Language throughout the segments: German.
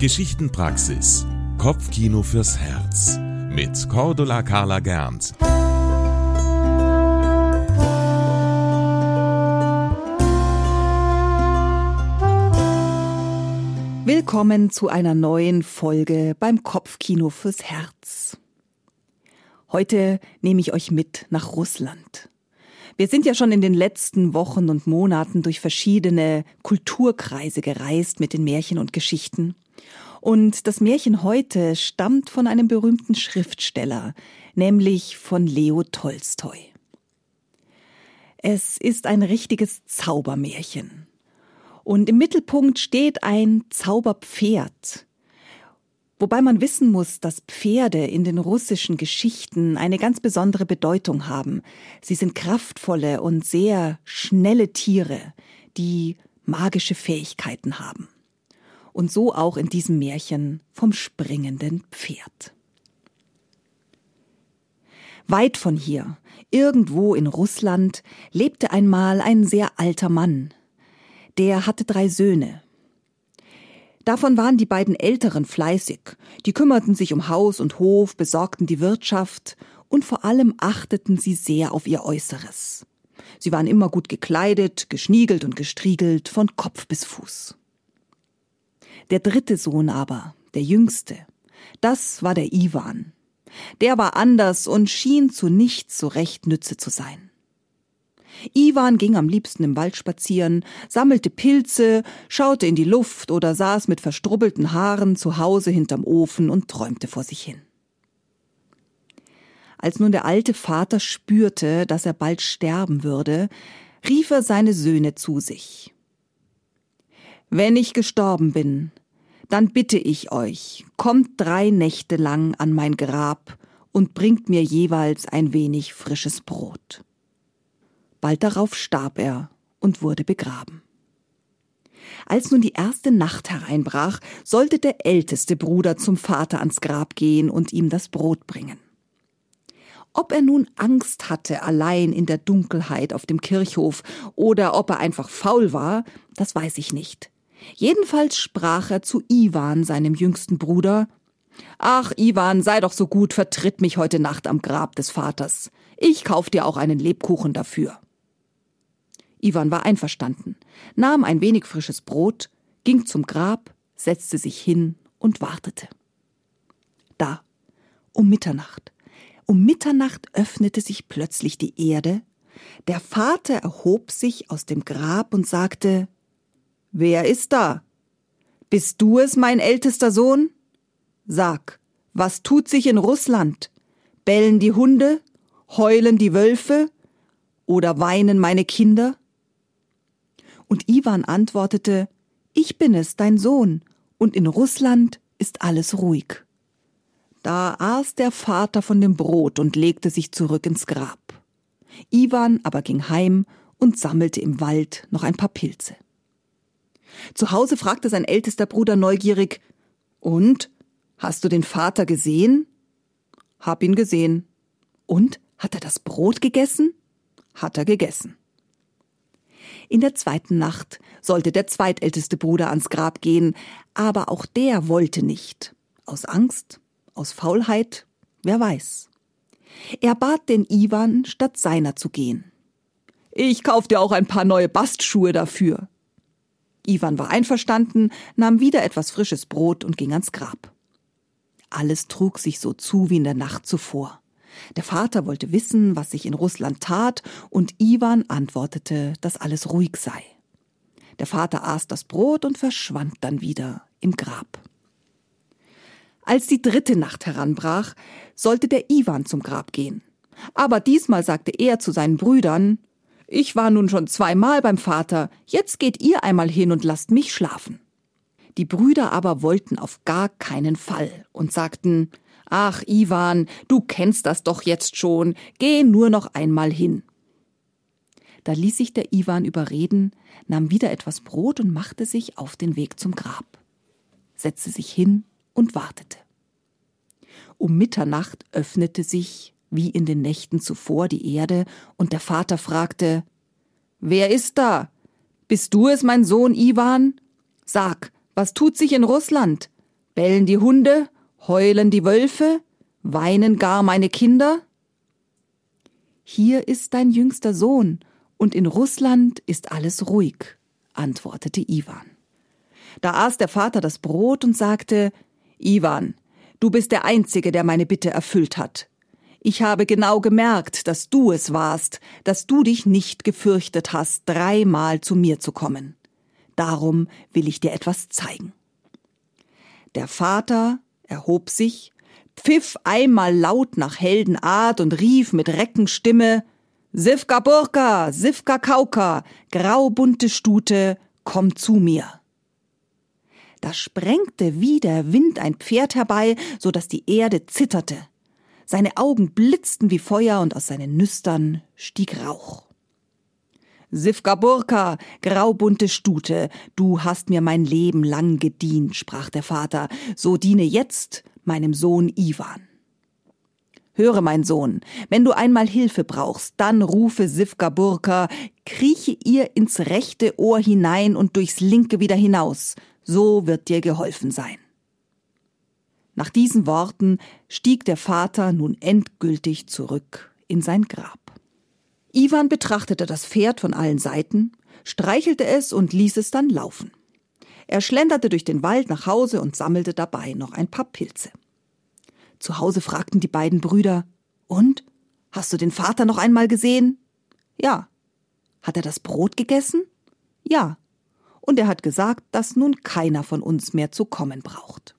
Geschichtenpraxis. Kopfkino fürs Herz. Mit Cordula Carla Gernt. Willkommen zu einer neuen Folge beim Kopfkino fürs Herz. Heute nehme ich euch mit nach Russland. Wir sind ja schon in den letzten Wochen und Monaten durch verschiedene Kulturkreise gereist mit den Märchen und Geschichten. Und das Märchen heute stammt von einem berühmten Schriftsteller, nämlich von Leo Tolstoi. Es ist ein richtiges Zaubermärchen. Und im Mittelpunkt steht ein Zauberpferd, Wobei man wissen muss, dass Pferde in den russischen Geschichten eine ganz besondere Bedeutung haben. Sie sind kraftvolle und sehr schnelle Tiere, die magische Fähigkeiten haben. Und so auch in diesem Märchen vom springenden Pferd. Weit von hier, irgendwo in Russland, lebte einmal ein sehr alter Mann. Der hatte drei Söhne, Davon waren die beiden Älteren fleißig. Die kümmerten sich um Haus und Hof, besorgten die Wirtschaft und vor allem achteten sie sehr auf ihr Äußeres. Sie waren immer gut gekleidet, geschniegelt und gestriegelt von Kopf bis Fuß. Der dritte Sohn aber, der jüngste, das war der Iwan. Der war anders und schien zu nichts so recht Nütze zu sein. Iwan ging am liebsten im Wald spazieren, sammelte Pilze, schaute in die Luft oder saß mit verstrubbelten Haaren zu Hause hinterm Ofen und träumte vor sich hin. Als nun der alte Vater spürte, dass er bald sterben würde, rief er seine Söhne zu sich. Wenn ich gestorben bin, dann bitte ich euch, kommt drei Nächte lang an mein Grab und bringt mir jeweils ein wenig frisches Brot. Bald darauf starb er und wurde begraben. Als nun die erste Nacht hereinbrach, sollte der älteste Bruder zum Vater ans Grab gehen und ihm das Brot bringen. Ob er nun Angst hatte allein in der Dunkelheit auf dem Kirchhof oder ob er einfach faul war, das weiß ich nicht. Jedenfalls sprach er zu Iwan, seinem jüngsten Bruder Ach, Iwan, sei doch so gut, vertritt mich heute Nacht am Grab des Vaters. Ich kauf dir auch einen Lebkuchen dafür. Iwan war einverstanden, nahm ein wenig frisches Brot, ging zum Grab, setzte sich hin und wartete. Da, um Mitternacht. Um Mitternacht öffnete sich plötzlich die Erde, der Vater erhob sich aus dem Grab und sagte Wer ist da? Bist du es, mein ältester Sohn? Sag, was tut sich in Russland? Bellen die Hunde? Heulen die Wölfe? Oder weinen meine Kinder? Und Iwan antwortete, ich bin es, dein Sohn, und in Russland ist alles ruhig. Da aß der Vater von dem Brot und legte sich zurück ins Grab. Iwan aber ging heim und sammelte im Wald noch ein paar Pilze. Zu Hause fragte sein ältester Bruder neugierig, und? Hast du den Vater gesehen? Hab ihn gesehen. Und? Hat er das Brot gegessen? Hat er gegessen. In der zweiten Nacht sollte der zweitälteste Bruder ans Grab gehen, aber auch der wollte nicht. Aus Angst, aus Faulheit, wer weiß. Er bat den Iwan, statt seiner zu gehen. Ich kauf dir auch ein paar neue Bastschuhe dafür. Iwan war einverstanden, nahm wieder etwas frisches Brot und ging ans Grab. Alles trug sich so zu wie in der Nacht zuvor. Der Vater wollte wissen, was sich in Russland tat, und Iwan antwortete, dass alles ruhig sei. Der Vater aß das Brot und verschwand dann wieder im Grab. Als die dritte Nacht heranbrach, sollte der Iwan zum Grab gehen. Aber diesmal sagte er zu seinen Brüdern, ich war nun schon zweimal beim Vater, jetzt geht ihr einmal hin und lasst mich schlafen. Die Brüder aber wollten auf gar keinen Fall und sagten, Ach, Iwan, du kennst das doch jetzt schon. Geh nur noch einmal hin. Da ließ sich der Iwan überreden, nahm wieder etwas Brot und machte sich auf den Weg zum Grab, setzte sich hin und wartete. Um Mitternacht öffnete sich, wie in den Nächten zuvor, die Erde, und der Vater fragte Wer ist da? Bist du es, mein Sohn Iwan? Sag, was tut sich in Russland? Bellen die Hunde? Heulen die Wölfe? Weinen gar meine Kinder? Hier ist dein jüngster Sohn, und in Russland ist alles ruhig, antwortete Iwan. Da aß der Vater das Brot und sagte Iwan, du bist der Einzige, der meine Bitte erfüllt hat. Ich habe genau gemerkt, dass du es warst, dass du dich nicht gefürchtet hast, dreimal zu mir zu kommen. Darum will ich dir etwas zeigen. Der Vater erhob sich, pfiff einmal laut nach Heldenart und rief mit Reckenstimme Sivka Burka, Sivka Kauka, graubunte Stute, komm zu mir. Da sprengte wie der Wind ein Pferd herbei, so dass die Erde zitterte. Seine Augen blitzten wie Feuer und aus seinen Nüstern stieg Rauch. Sivka Burka, graubunte Stute, du hast mir mein Leben lang gedient, sprach der Vater, so diene jetzt meinem Sohn Iwan. Höre, mein Sohn, wenn du einmal Hilfe brauchst, dann rufe Sivka Burka, krieche ihr ins rechte Ohr hinein und durchs linke wieder hinaus, so wird dir geholfen sein. Nach diesen Worten stieg der Vater nun endgültig zurück in sein Grab. Iwan betrachtete das Pferd von allen Seiten, streichelte es und ließ es dann laufen. Er schlenderte durch den Wald nach Hause und sammelte dabei noch ein paar Pilze. Zu Hause fragten die beiden Brüder Und? Hast du den Vater noch einmal gesehen? Ja. Hat er das Brot gegessen? Ja. Und er hat gesagt, dass nun keiner von uns mehr zu kommen braucht.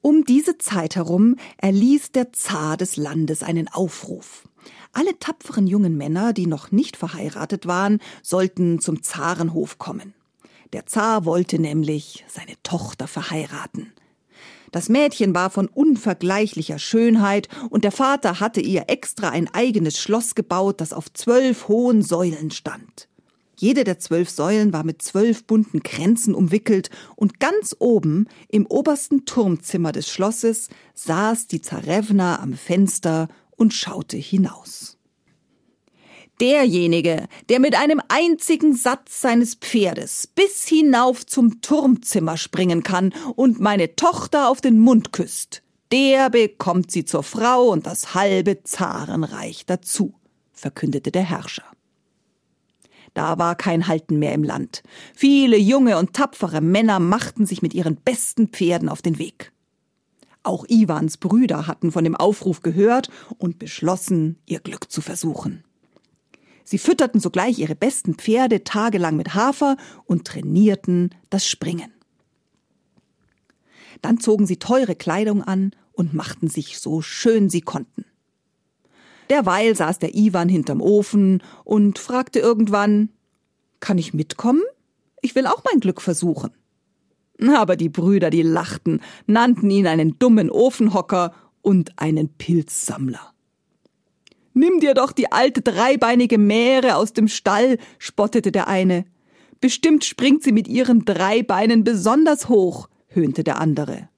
Um diese Zeit herum erließ der Zar des Landes einen Aufruf. Alle tapferen jungen Männer, die noch nicht verheiratet waren, sollten zum Zarenhof kommen. Der Zar wollte nämlich seine Tochter verheiraten. Das Mädchen war von unvergleichlicher Schönheit und der Vater hatte ihr extra ein eigenes Schloss gebaut, das auf zwölf hohen Säulen stand. Jede der zwölf Säulen war mit zwölf bunten Kränzen umwickelt, und ganz oben, im obersten Turmzimmer des Schlosses, saß die Zarewna am Fenster und schaute hinaus. Derjenige, der mit einem einzigen Satz seines Pferdes bis hinauf zum Turmzimmer springen kann und meine Tochter auf den Mund küsst, der bekommt sie zur Frau und das halbe Zarenreich dazu, verkündete der Herrscher. Da war kein Halten mehr im Land. Viele junge und tapfere Männer machten sich mit ihren besten Pferden auf den Weg. Auch Iwans Brüder hatten von dem Aufruf gehört und beschlossen, ihr Glück zu versuchen. Sie fütterten sogleich ihre besten Pferde tagelang mit Hafer und trainierten das Springen. Dann zogen sie teure Kleidung an und machten sich so schön sie konnten. Derweil saß der Iwan hinterm Ofen und fragte irgendwann, kann ich mitkommen? Ich will auch mein Glück versuchen. Aber die Brüder, die lachten, nannten ihn einen dummen Ofenhocker und einen Pilzsammler. Nimm dir doch die alte dreibeinige Mähre aus dem Stall, spottete der eine. Bestimmt springt sie mit ihren drei Beinen besonders hoch, höhnte der andere.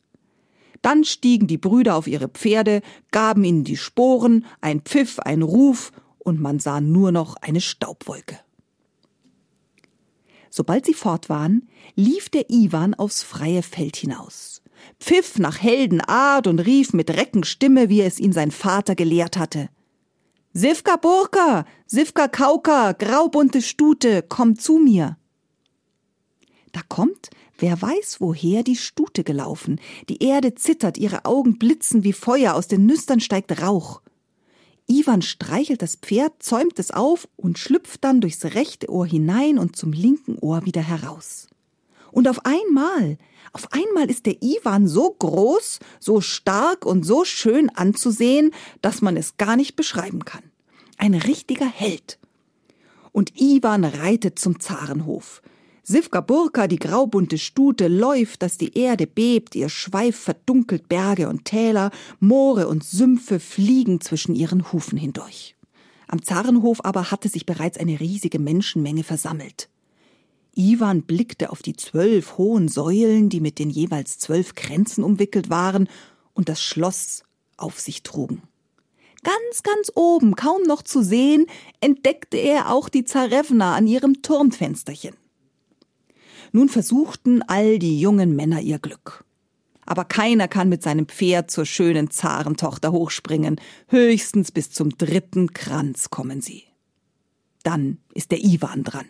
Dann stiegen die Brüder auf ihre Pferde, gaben ihnen die Sporen, ein Pfiff, ein Ruf, und man sah nur noch eine Staubwolke. Sobald sie fort waren, lief der Iwan aufs freie Feld hinaus, pfiff nach Heldenart und rief mit Reckenstimme, wie es ihn sein Vater gelehrt hatte. Sivka Burka, Sivka Kauka, graubunte Stute, komm zu mir. Da kommt Wer weiß, woher die Stute gelaufen. Die Erde zittert, ihre Augen blitzen wie Feuer, aus den Nüstern steigt Rauch. Iwan streichelt das Pferd, zäumt es auf und schlüpft dann durchs rechte Ohr hinein und zum linken Ohr wieder heraus. Und auf einmal, auf einmal ist der Iwan so groß, so stark und so schön anzusehen, dass man es gar nicht beschreiben kann. Ein richtiger Held. Und Iwan reitet zum Zarenhof. Sivka Burka, die graubunte Stute, läuft, dass die Erde bebt, ihr Schweif verdunkelt Berge und Täler, Moore und Sümpfe fliegen zwischen ihren Hufen hindurch. Am Zarenhof aber hatte sich bereits eine riesige Menschenmenge versammelt. Iwan blickte auf die zwölf hohen Säulen, die mit den jeweils zwölf Kränzen umwickelt waren und das Schloss auf sich trugen. Ganz, ganz oben, kaum noch zu sehen, entdeckte er auch die Zarewna an ihrem Turmfensterchen. Nun versuchten all die jungen Männer ihr Glück. Aber keiner kann mit seinem Pferd zur schönen Zarentochter hochspringen. Höchstens bis zum dritten Kranz kommen sie. Dann ist der Iwan dran.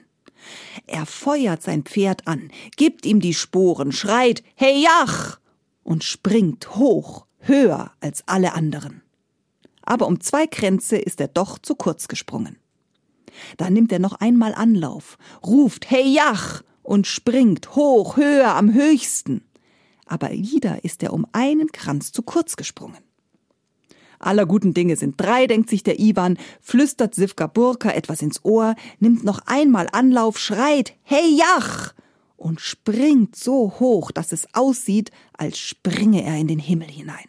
Er feuert sein Pferd an, gibt ihm die Sporen, schreit Hey Jach und springt hoch, höher als alle anderen. Aber um zwei Kränze ist er doch zu kurz gesprungen. Da nimmt er noch einmal Anlauf, ruft Hey Jach und springt hoch, höher, am höchsten. Aber wieder ist er um einen Kranz zu kurz gesprungen. Aller guten Dinge sind drei, denkt sich der Iwan, flüstert Sivka Burka etwas ins Ohr, nimmt noch einmal Anlauf, schreit Hey Jach und springt so hoch, dass es aussieht, als springe er in den Himmel hinein.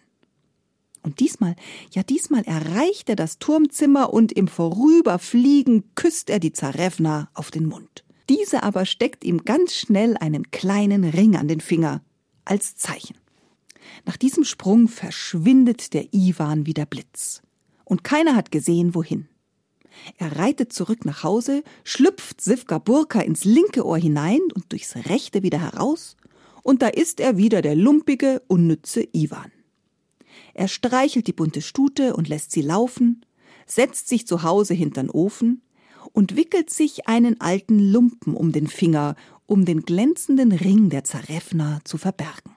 Und diesmal, ja diesmal erreicht er das Turmzimmer und im Vorüberfliegen küsst er die Zarevna auf den Mund. Diese aber steckt ihm ganz schnell einen kleinen Ring an den Finger als Zeichen. Nach diesem Sprung verschwindet der Iwan wie der Blitz. Und keiner hat gesehen, wohin. Er reitet zurück nach Hause, schlüpft Sivka Burka ins linke Ohr hinein und durchs rechte wieder heraus, und da ist er wieder der lumpige, unnütze Iwan. Er streichelt die bunte Stute und lässt sie laufen, setzt sich zu Hause hintern Ofen und wickelt sich einen alten Lumpen um den Finger, um den glänzenden Ring der Zarefna zu verbergen.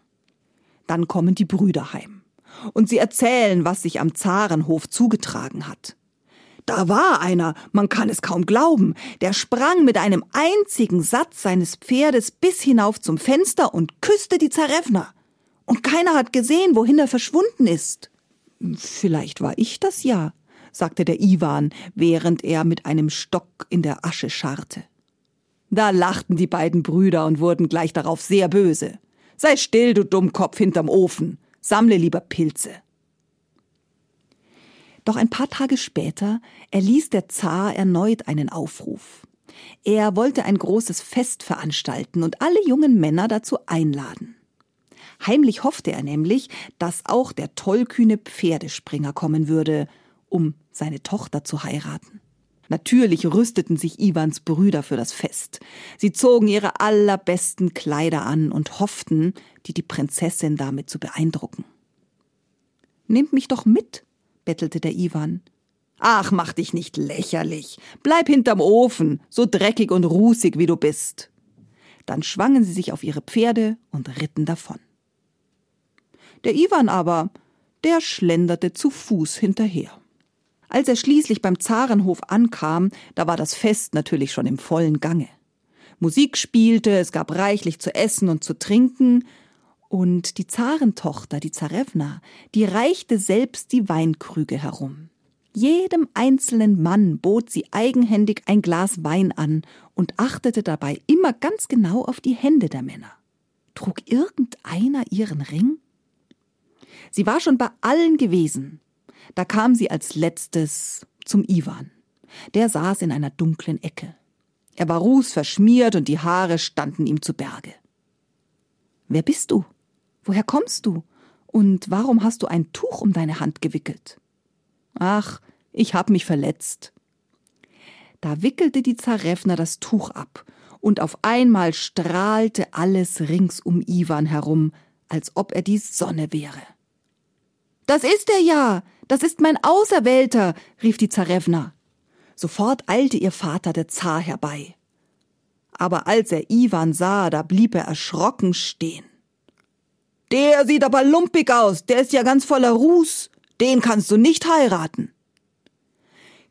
Dann kommen die Brüder heim. Und sie erzählen, was sich am Zarenhof zugetragen hat. Da war einer, man kann es kaum glauben, der sprang mit einem einzigen Satz seines Pferdes bis hinauf zum Fenster und küsste die Zarevna. Und keiner hat gesehen, wohin er verschwunden ist. Vielleicht war ich das ja, sagte der Iwan, während er mit einem Stock in der Asche scharrte. Da lachten die beiden Brüder und wurden gleich darauf sehr böse. Sei still, du Dummkopf hinterm Ofen. Sammle lieber Pilze. Doch ein paar Tage später erließ der Zar erneut einen Aufruf. Er wollte ein großes Fest veranstalten und alle jungen Männer dazu einladen. Heimlich hoffte er nämlich, dass auch der tollkühne Pferdespringer kommen würde, um seine Tochter zu heiraten. Natürlich rüsteten sich Iwans Brüder für das Fest. Sie zogen ihre allerbesten Kleider an und hofften, die die Prinzessin damit zu beeindrucken. Nehmt mich doch mit, bettelte der Iwan. Ach, mach dich nicht lächerlich. Bleib hinterm Ofen, so dreckig und rußig wie du bist. Dann schwangen sie sich auf ihre Pferde und ritten davon. Der Iwan aber, der schlenderte zu Fuß hinterher. Als er schließlich beim Zarenhof ankam, da war das Fest natürlich schon im vollen Gange. Musik spielte, es gab reichlich zu essen und zu trinken, und die Zarentochter, die Zarevna, die reichte selbst die Weinkrüge herum. Jedem einzelnen Mann bot sie eigenhändig ein Glas Wein an und achtete dabei immer ganz genau auf die Hände der Männer. Trug irgendeiner ihren Ring? Sie war schon bei allen gewesen, da kam sie als letztes zum Iwan. Der saß in einer dunklen Ecke. Er war rußverschmiert und die Haare standen ihm zu Berge. Wer bist du? Woher kommst du? Und warum hast du ein Tuch um deine Hand gewickelt? Ach, ich hab mich verletzt. Da wickelte die Zarevna das Tuch ab, und auf einmal strahlte alles rings um Iwan herum, als ob er die Sonne wäre. Das ist er ja, das ist mein Auserwählter, rief die Zarevna. Sofort eilte ihr Vater der Zar herbei. Aber als er Iwan sah, da blieb er erschrocken stehen. Der sieht aber lumpig aus, der ist ja ganz voller Ruß, den kannst du nicht heiraten.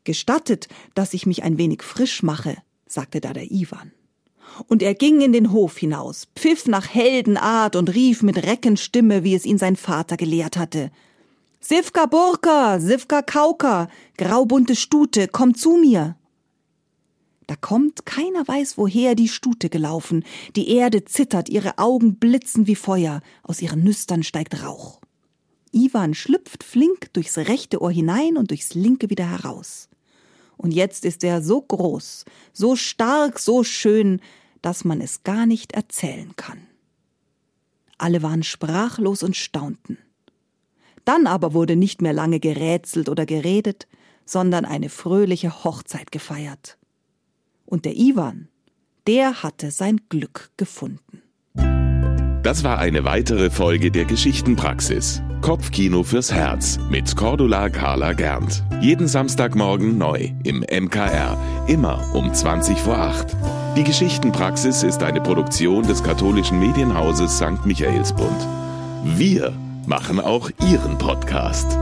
Gestattet, dass ich mich ein wenig frisch mache, sagte da der Iwan. Und er ging in den Hof hinaus, pfiff nach Heldenart und rief mit Reckenstimme, wie es ihn sein Vater gelehrt hatte. Sivka Burka, Sivka Kauka, graubunte Stute, komm zu mir. Da kommt, keiner weiß woher, die Stute gelaufen. Die Erde zittert, ihre Augen blitzen wie Feuer, aus ihren Nüstern steigt Rauch. Iwan schlüpft flink durchs rechte Ohr hinein und durchs linke wieder heraus. Und jetzt ist er so groß, so stark, so schön, dass man es gar nicht erzählen kann. Alle waren sprachlos und staunten. Dann aber wurde nicht mehr lange gerätselt oder geredet, sondern eine fröhliche Hochzeit gefeiert. Und der Iwan, der hatte sein Glück gefunden. Das war eine weitere Folge der Geschichtenpraxis. Kopfkino fürs Herz mit Cordula Carla Gernt. Jeden Samstagmorgen neu im MKR, immer um 20 vor 8. Die Geschichtenpraxis ist eine Produktion des katholischen Medienhauses St. Michaelsbund. Wir machen auch Ihren Podcast.